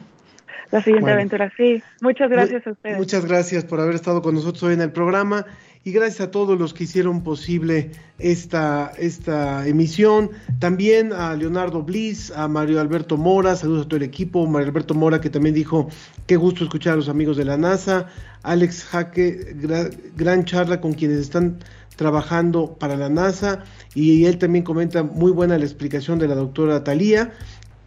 La siguiente bueno. aventura, sí. Muchas gracias a ustedes. Muchas gracias por haber estado con nosotros hoy en el programa y gracias a todos los que hicieron posible esta, esta emisión. También a Leonardo Bliss, a Mario Alberto Mora, saludos a todo el equipo. Mario Alberto Mora que también dijo qué gusto escuchar a los amigos de la NASA. Alex Jaque, gran charla con quienes están trabajando para la NASA y él también comenta muy buena la explicación de la doctora Talía.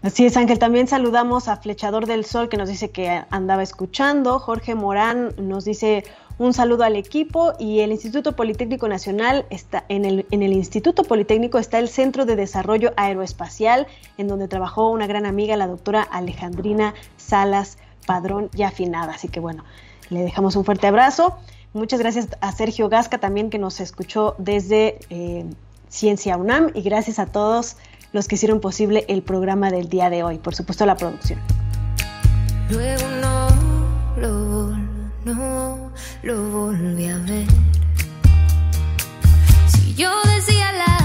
Así es, Ángel. También saludamos a Flechador del Sol que nos dice que andaba escuchando. Jorge Morán nos dice un saludo al equipo y el Instituto Politécnico Nacional está en el, Instituto Politécnico está el Centro de Desarrollo Aeroespacial en donde trabajó una gran amiga, la doctora Alejandrina Salas Padrón y afinada. Así que bueno, le dejamos un fuerte abrazo. Muchas gracias a Sergio Gasca también que nos escuchó desde eh, Ciencia UNAM y gracias a todos los que hicieron posible el programa del día de hoy, por supuesto la producción. Luego no no lo volví a ver. Si yo decía la